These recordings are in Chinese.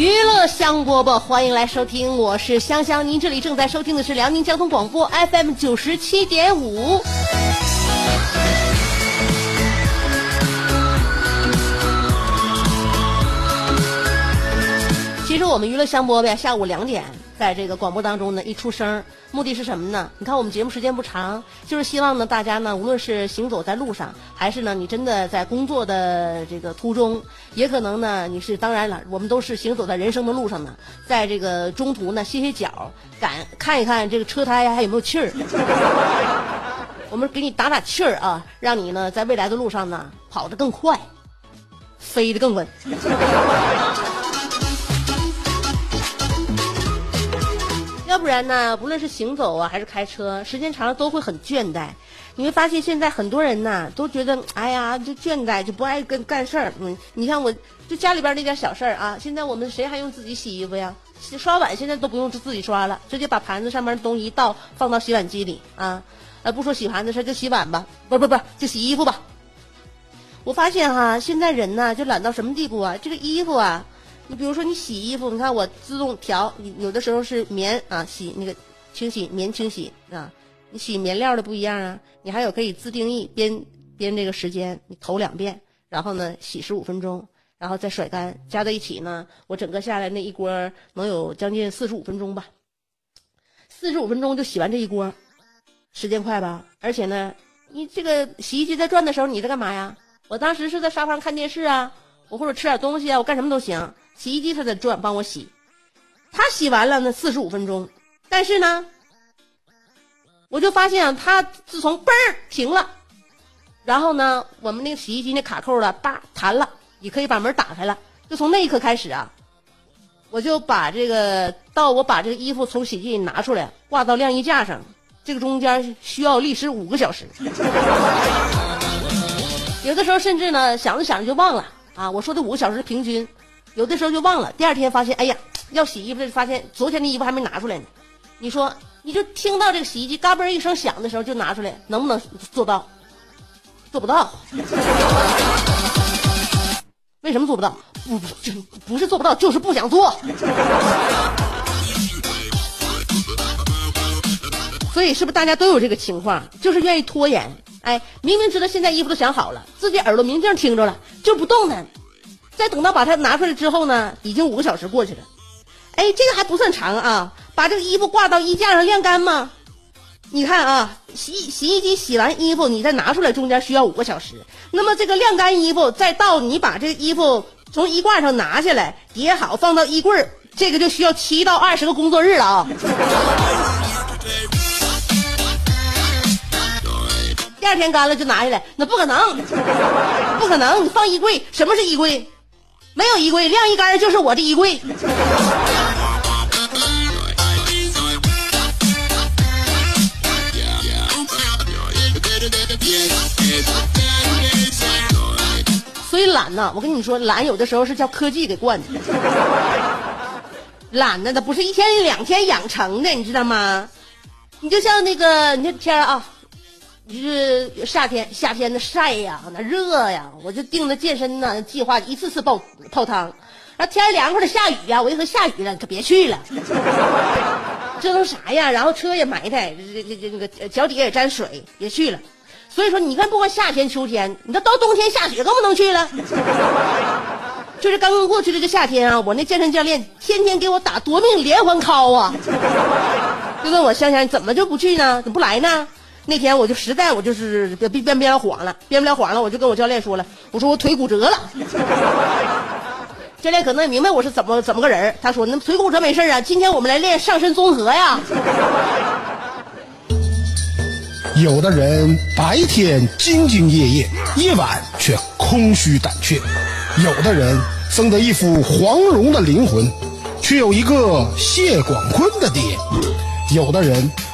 娱乐香饽饽，欢迎来收听，我是香香。您这里正在收听的是辽宁交通广播 FM 九十七点五。其实我们娱乐香饽饽，下午两点在这个广播当中呢一出声，目的是什么呢？你看我们节目时间不长，就是希望呢大家呢，无论是行走在路上，还是呢你真的在工作的这个途中，也可能呢你是当然了，我们都是行走在人生的路上呢，在这个中途呢歇歇脚，感看一看这个车胎还有没有气儿，我们给你打打气儿啊，让你呢在未来的路上呢跑得更快，飞得更稳。要不然呢，不论是行走啊，还是开车，时间长了都会很倦怠。你会发现现在很多人呐，都觉得哎呀，就倦怠，就不爱跟干事儿。嗯，你看我，就家里边那点小事儿啊，现在我们谁还用自己洗衣服呀？洗刷碗现在都不用自己刷了，直接把盘子上面东西一倒，放到洗碗机里啊。呃，不说洗盘子事儿就洗碗吧，不不不，就洗衣服吧。我发现哈，现在人呐，就懒到什么地步啊？这个衣服啊。你比如说，你洗衣服，你看我自动调，有的时候是棉啊，洗那个清洗棉清洗啊，你洗棉料的不一样啊。你还有可以自定义编编这个时间，你投两遍，然后呢洗十五分钟，然后再甩干，加在一起呢，我整个下来那一锅能有将近四十五分钟吧，四十五分钟就洗完这一锅，时间快吧？而且呢，你这个洗衣机在转的时候，你在干嘛呀？我当时是在沙发上看电视啊，我或者吃点东西啊，我干什么都行。洗衣机它在转，帮我洗，它洗完了那四十五分钟，但是呢，我就发现它自从嘣停了，然后呢，我们那个洗衣机那卡扣了，叭弹了，你可以把门打开了。就从那一刻开始啊，我就把这个到我把这个衣服从洗衣机里拿出来挂到晾衣架上，这个中间需要历时五个小时，有的时候甚至呢想着想着就忘了啊。我说的五个小时平均。有的时候就忘了，第二天发现，哎呀，要洗衣服，发现昨天的衣服还没拿出来呢。你说，你就听到这个洗衣机嘎嘣一声响的时候就拿出来，能不能做到？做不到。为什么做不到？不不，就不是做不到，就是不想做。所以，是不是大家都有这个情况？就是愿意拖延。哎，明明知道现在衣服都想好了，自己耳朵明镜听着了，就不动弹。再等到把它拿出来之后呢，已经五个小时过去了。哎，这个还不算长啊，把这个衣服挂到衣架上晾干吗？你看啊，洗洗衣机洗完衣服，你再拿出来，中间需要五个小时。那么这个晾干衣服，再到你把这个衣服从衣挂上拿下来，叠好放到衣柜，这个就需要七到二十个工作日了啊。第二天干了就拿下来，那不可能，不可能！你放衣柜，什么是衣柜？没有衣柜，晾衣杆就是我的衣柜。所以懒呢，我跟你说，懒有的时候是叫科技给惯的。懒呢，它不是一天两天养成的，你知道吗？你就像那个，你看天啊。就是夏天，夏天的晒呀，那热呀，我就定的健身呢计划，一次次泡泡汤。然后天凉快了，下雨呀，我一说下雨了，可别去了，折腾啥呀？然后车也埋汰，这这这那个脚底下也沾水，别去了。所以说，你看，不管夏天、秋天，你这到冬天下雪更不能去了。就是刚刚过去这个夏天啊，我那健身教练天天给我打夺命连环 call 啊。就问我香香你怎么就不去呢？怎么不来呢？那天我就实在我就是编编编不了谎了，编不了谎了，我就跟我教练说了，我说我腿骨折了。教练可能也明白我是怎么怎么个人他说那腿骨折没事啊，今天我们来练上身综合呀。有的人白天兢兢业业，夜晚却空虚胆怯；有的人生得一副黄蓉的灵魂，却有一个谢广坤的爹；有的人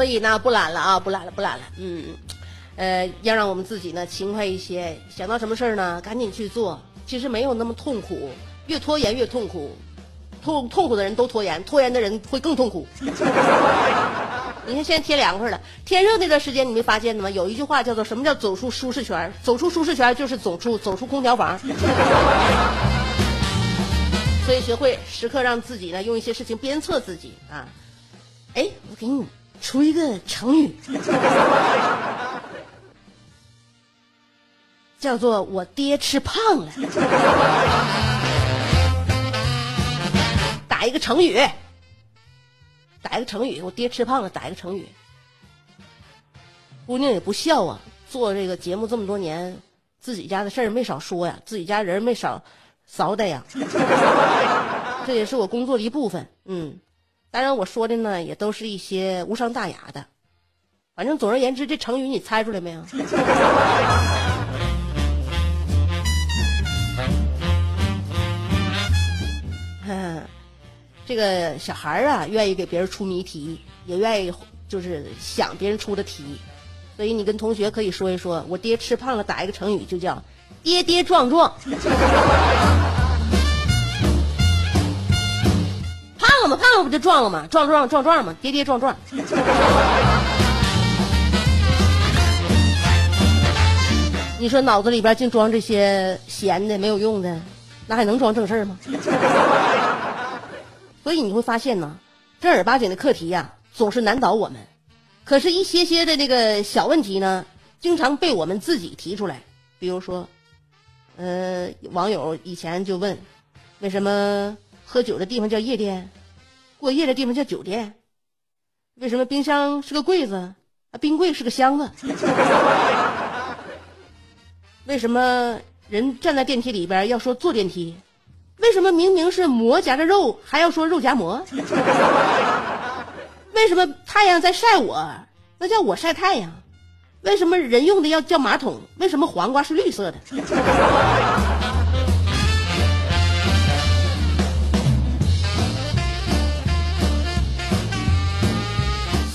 所以呢，不懒了啊，不懒了，不懒了，嗯，呃，要让我们自己呢勤快一些，想到什么事儿呢，赶紧去做。其实没有那么痛苦，越拖延越痛苦，痛痛苦的人都拖延，拖延的人会更痛苦。你看现在天凉快了，天热那段时间你没发现吗？有一句话叫做什么叫走出舒适圈？走出舒适圈就是走出走出空调房。所以学会时刻让自己呢用一些事情鞭策自己啊。哎，我给你出一个成语。叫做我爹吃胖了，打一个成语，打一个成语，我爹吃胖了，打一个成语。姑娘也不笑啊，做这个节目这么多年，自己家的事儿没少说呀，自己家人没少骚的呀，这也是我工作的一部分。嗯，当然我说的呢，也都是一些无伤大雅的，反正总而言之，这成语你猜出来没有？这个小孩儿啊，愿意给别人出谜题，也愿意就是想别人出的题，所以你跟同学可以说一说，我爹吃胖了，打一个成语就叫跌跌撞撞。胖了吗？胖了不就撞了吗？撞撞撞撞嘛，跌跌撞撞。你说脑子里边净装这些闲的没有用的，那还能装正事儿吗？所以你会发现呢，正儿八经的课题呀，总是难倒我们。可是，一些些的那个小问题呢，经常被我们自己提出来。比如说，呃，网友以前就问，为什么喝酒的地方叫夜店，过夜的地方叫酒店？为什么冰箱是个柜子，啊，冰柜是个箱子？为什么人站在电梯里边要说坐电梯？为什么明明是馍夹着肉，还要说肉夹馍？为什么太阳在晒我，那叫我晒太阳？为什么人用的要叫马桶？为什么黄瓜是绿色的？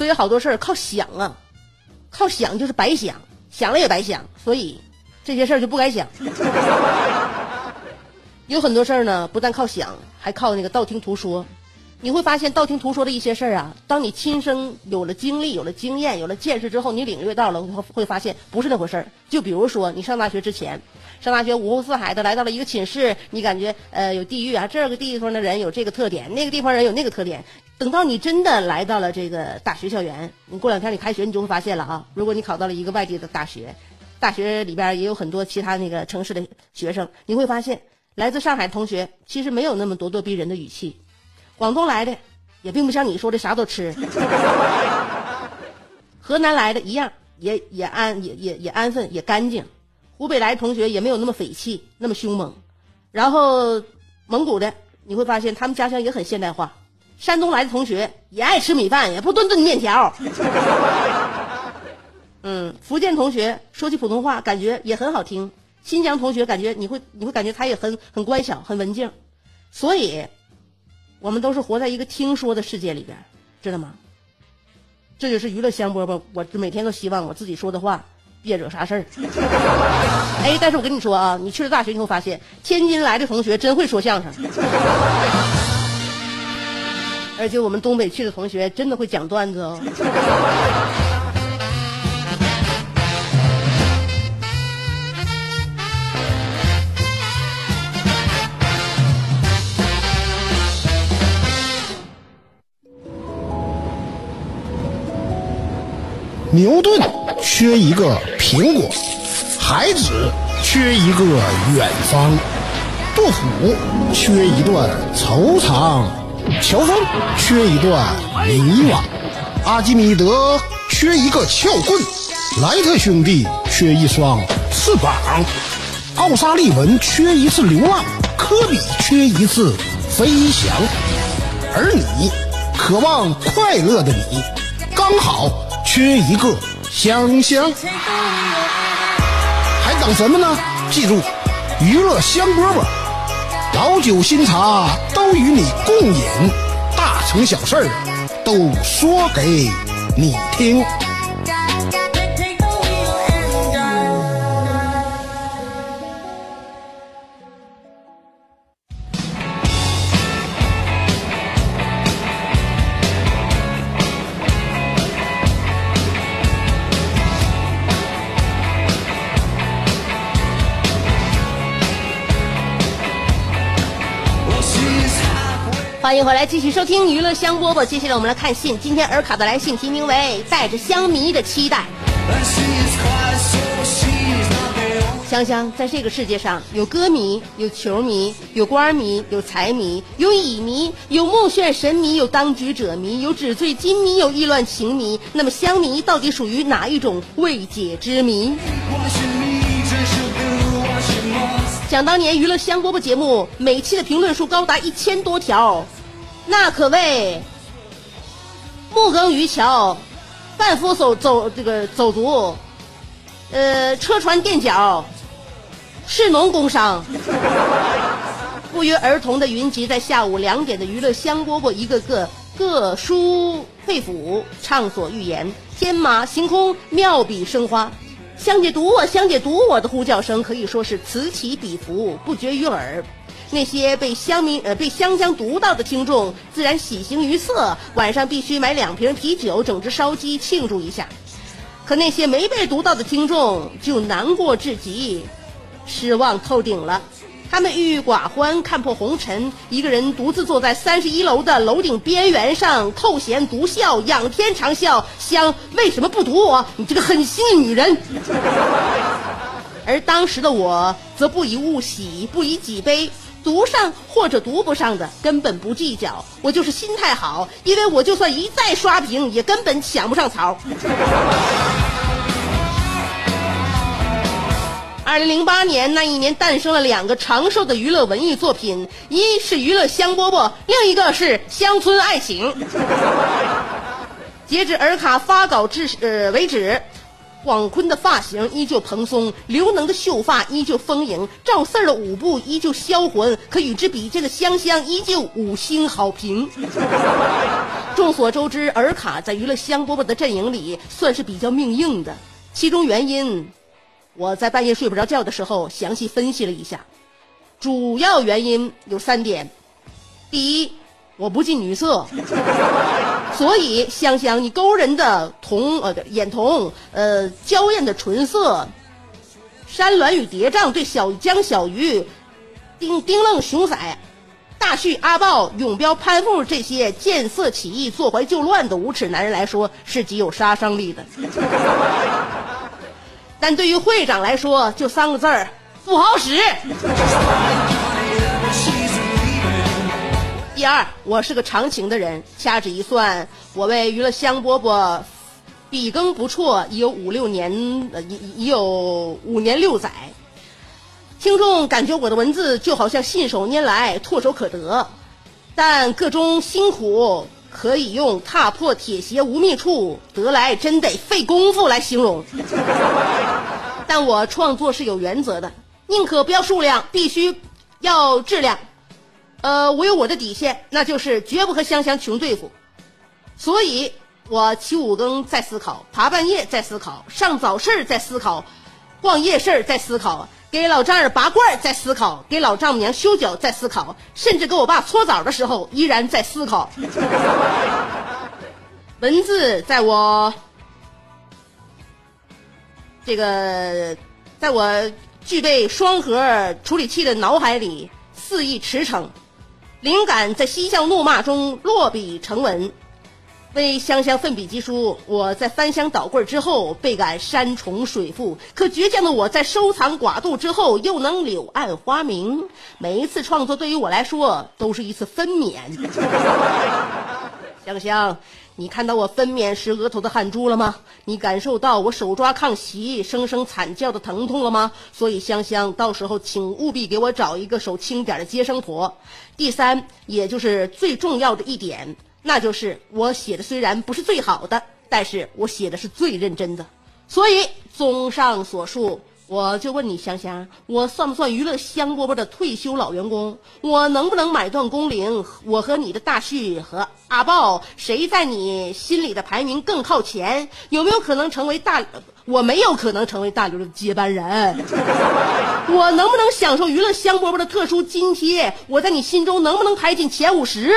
有好多事儿靠想啊，靠想就是白想，想了也白想，所以这些事儿就不该想。有很多事儿呢，不但靠想，还靠那个道听途说。你会发现，道听途说的一些事儿啊，当你亲身有了经历、有了经验、有了见识之后，你领略到了，会会发现不是那回事儿。就比如说，你上大学之前，上大学五湖四海的来到了一个寝室，你感觉呃有地域啊，这个地方的人有这个特点，那个地方人有那个特点。等到你真的来到了这个大学校园，你过两天你开学，你就会发现了啊。如果你考到了一个外地的大学，大学里边也有很多其他那个城市的学生，你会发现。来自上海同学其实没有那么咄咄逼人的语气，广东来的也并不像你说的啥都吃，河南来的一样也也安也也也安分也干净，湖北来的同学也没有那么匪气那么凶猛，然后蒙古的你会发现他们家乡也很现代化，山东来的同学也爱吃米饭也不顿顿面条，嗯，福建同学说起普通话感觉也很好听。新疆同学感觉你会你会感觉他也很很乖巧很文静，所以，我们都是活在一个听说的世界里边，知道吗？这就是娱乐香饽饽，我每天都希望我自己说的话别惹啥事儿。哎，但是我跟你说啊，你去了大学，你会发现天津来的同学真会说相声，而且我们东北去的同学真的会讲段子哦。牛顿缺一个苹果，海子缺一个远方，杜甫缺一段惆怅，乔峰缺一段迷惘，阿基米德缺一个撬棍，莱特兄弟缺一双翅膀，奥沙利文缺一次流浪，科比缺一次飞翔，而你，渴望快乐的你，刚好。缺一个香香，还等什么呢？记住，娱乐香饽饽，老酒新茶都与你共饮，大成小事儿都说给你听。欢迎回来，继续收听娱乐香饽饽。接下来我们来看信。今天尔卡的来信题名为《带着香迷的期待》。香香，在这个世界上有歌迷，有球迷，有官迷，有财迷，有乙迷，有目眩神迷，有当局者迷，有纸醉金迷，有意乱情迷。那么香迷到底属于哪一种未解之谜？想当年娱乐香饽饽节目每期的评论数高达一千多条。那可谓木耕渔樵，贩夫走走这个走卒，呃，车船垫脚，士农工商，不约而同的云集在下午两点的娱乐香饽饽，一个个各抒肺腑，畅所欲言，天马行空，妙笔生花。香姐读我，香姐读我的呼叫声可以说是此起彼伏，不绝于耳。那些被香民呃被香香读到的听众，自然喜形于色，晚上必须买两瓶啤酒，整只烧鸡庆祝一下。可那些没被读到的听众就难过至极，失望透顶了。他们郁郁寡欢，看破红尘，一个人独自坐在三十一楼的楼顶边缘上，扣弦独笑，仰天长啸。香为什么不读我？你这个狠心的女人！而当时的我，则不以物喜，不以己悲。读上或者读不上的根本不计较，我就是心态好，因为我就算一再刷屏，也根本抢不上槽。二零零八年那一年诞生了两个长寿的娱乐文艺作品，一是娱乐香饽饽，另一个是乡村爱情。截止尔卡发稿至呃为止。广坤的发型依旧蓬松，刘能的秀发依旧丰盈，赵四儿的舞步依旧销魂。可与之比肩的香香依旧五星好评。众所周知，尔卡在娱乐香饽饽的阵营里算是比较命硬的，其中原因，我在半夜睡不着觉的时候详细分析了一下，主要原因有三点：第一，我不近女色。所以，香香，你勾人的瞳呃眼瞳，呃娇艳的唇色，山峦与叠嶂对小江小鱼，丁丁愣熊仔，大旭阿豹永彪潘富这些见色起意、坐怀就乱的无耻男人来说，是极有杀伤力的。但对于会长来说，就三个字儿：不好使。第二，我是个长情的人，掐指一算，我为娱乐香饽饽笔耕不辍，已有五六年，呃，已已有五年六载。听众感觉我的文字就好像信手拈来，唾手可得，但个中辛苦可以用“踏破铁鞋无觅处，得来真得费功夫”来形容。但我创作是有原则的，宁可不要数量，必须要质量。呃，我有我的底线，那就是绝不和香香穷对付。所以，我起五更在思考，爬半夜在思考，上早市在思考，逛夜市在思考，给老丈人拔罐在思考，给老丈母娘修脚在思考，甚至给我爸搓澡的时候依然在思考。文字在我这个，在我具备双核处理器的脑海里肆意驰骋，灵感在嬉笑怒骂中落笔成文。为香香奋笔疾书，我在翻箱倒柜之后倍感山重水复。可倔强的我在收藏寡度之后，又能柳暗花明。每一次创作对于我来说都是一次分娩。香香，你看到我分娩时额头的汗珠了吗？你感受到我手抓炕席声声惨叫的疼痛了吗？所以香香，到时候请务必给我找一个手轻点的接生婆。第三，也就是最重要的一点。那就是我写的虽然不是最好的，但是我写的是最认真的。所以，综上所述，我就问你香香，我算不算娱乐香饽饽的退休老员工？我能不能买断工龄？我和你的大旭和阿豹，谁在你心里的排名更靠前？有没有可能成为大？我没有可能成为大刘的接班人。我能不能享受娱乐香饽饽的特殊津贴？我在你心中能不能排进前五十？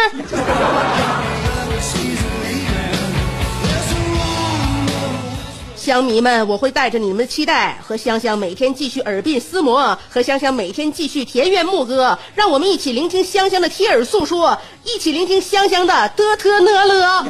乡迷们，我会带着你们的期待和香香每天继续耳鬓厮磨，和香香每天继续田园牧歌，让我们一起聆听香香的贴耳诉说，一起聆听香香的的特呢了。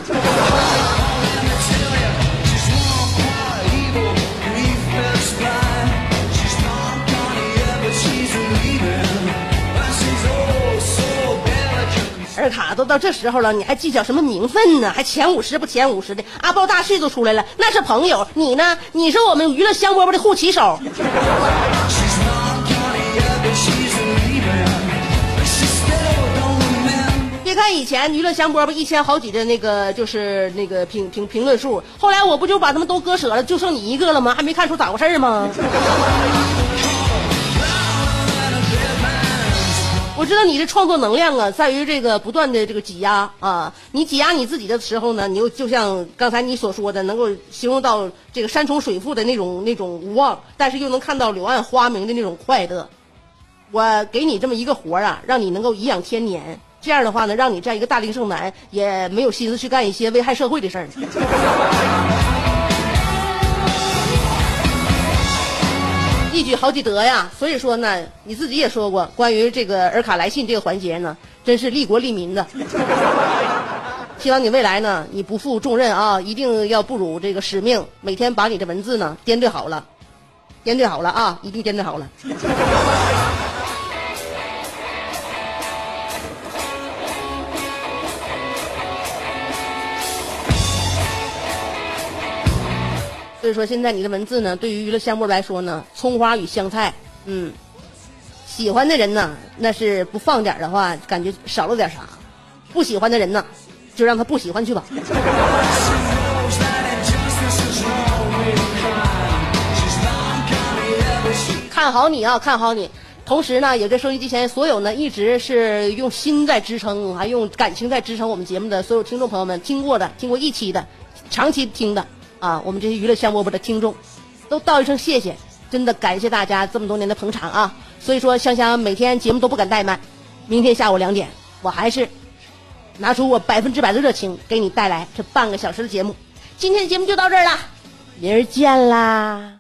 尔卡都到这时候了，你还计较什么名分呢？还前五十不前五十的？阿豹大旭都出来了，那是朋友。你呢？你是我们娱乐香饽饽的护旗手。别看以前娱乐香饽饽一千好几的那个，就是那个评评评论数，后来我不就把他们都割舍了，就剩你一个了吗？还没看出咋回事吗？我知道你的创作能量啊，在于这个不断的这个挤压啊。你挤压你自己的时候呢，你又就像刚才你所说的，能够形容到这个山重水复的那种那种无望，但是又能看到柳暗花明的那种快乐。我给你这么一个活啊，让你能够颐养天年，这样的话呢，让你这样一个大龄剩男也没有心思去干一些危害社会的事儿。一举好几得呀，所以说呢，你自己也说过，关于这个尔卡来信这个环节呢，真是利国利民的。希望你未来呢，你不负重任啊，一定要不辱这个使命，每天把你的文字呢编对好了，编对好了啊，一定编对好了。所以说，现在你的文字呢，对于娱乐项目来说呢，葱花与香菜，嗯，喜欢的人呢，那是不放点的话，感觉少了点啥；不喜欢的人呢，就让他不喜欢去吧。看好你啊，看好你！同时呢，也跟收音机前所有呢，一直是用心在支撑，还用感情在支撑我们节目的所有听众朋友们，听过的、听过一期的、长期听的。啊，我们这些娱乐香饽饽的听众，都道一声谢谢，真的感谢大家这么多年的捧场啊！所以说，香香每天节目都不敢怠慢，明天下午两点，我还是拿出我百分之百的热情，给你带来这半个小时的节目。今天的节目就到这儿了，明儿见啦！